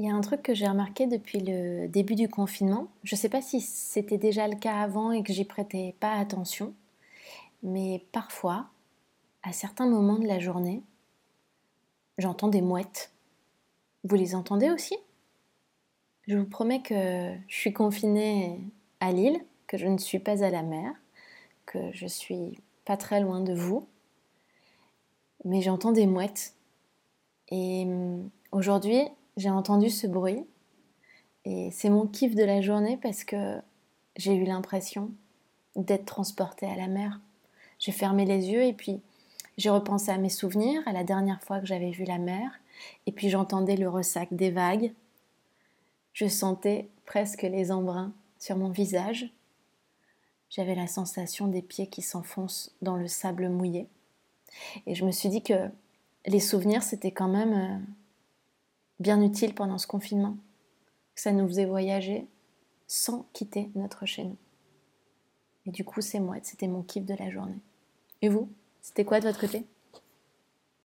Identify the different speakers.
Speaker 1: Il y a un truc que j'ai remarqué depuis le début du confinement. Je ne sais pas si c'était déjà le cas avant et que j'y prêtais pas attention, mais parfois, à certains moments de la journée, j'entends des mouettes. Vous les entendez aussi? Je vous promets que je suis confinée à Lille, que je ne suis pas à la mer, que je suis pas très loin de vous, mais j'entends des mouettes. Et hum, aujourd'hui, j'ai entendu ce bruit et c'est mon kiff de la journée parce que j'ai eu l'impression d'être transportée à la mer. J'ai fermé les yeux et puis j'ai repensé à mes souvenirs, à la dernière fois que j'avais vu la mer, et puis j'entendais le ressac des vagues. Je sentais presque les embruns sur mon visage. J'avais la sensation des pieds qui s'enfoncent dans le sable mouillé. Et je me suis dit que les souvenirs, c'était quand même euh, bien utile pendant ce confinement, que ça nous faisait voyager sans quitter notre chez nous. Et du coup, c'est moi, c'était mon kiff de la journée. Et vous, c'était quoi de votre côté?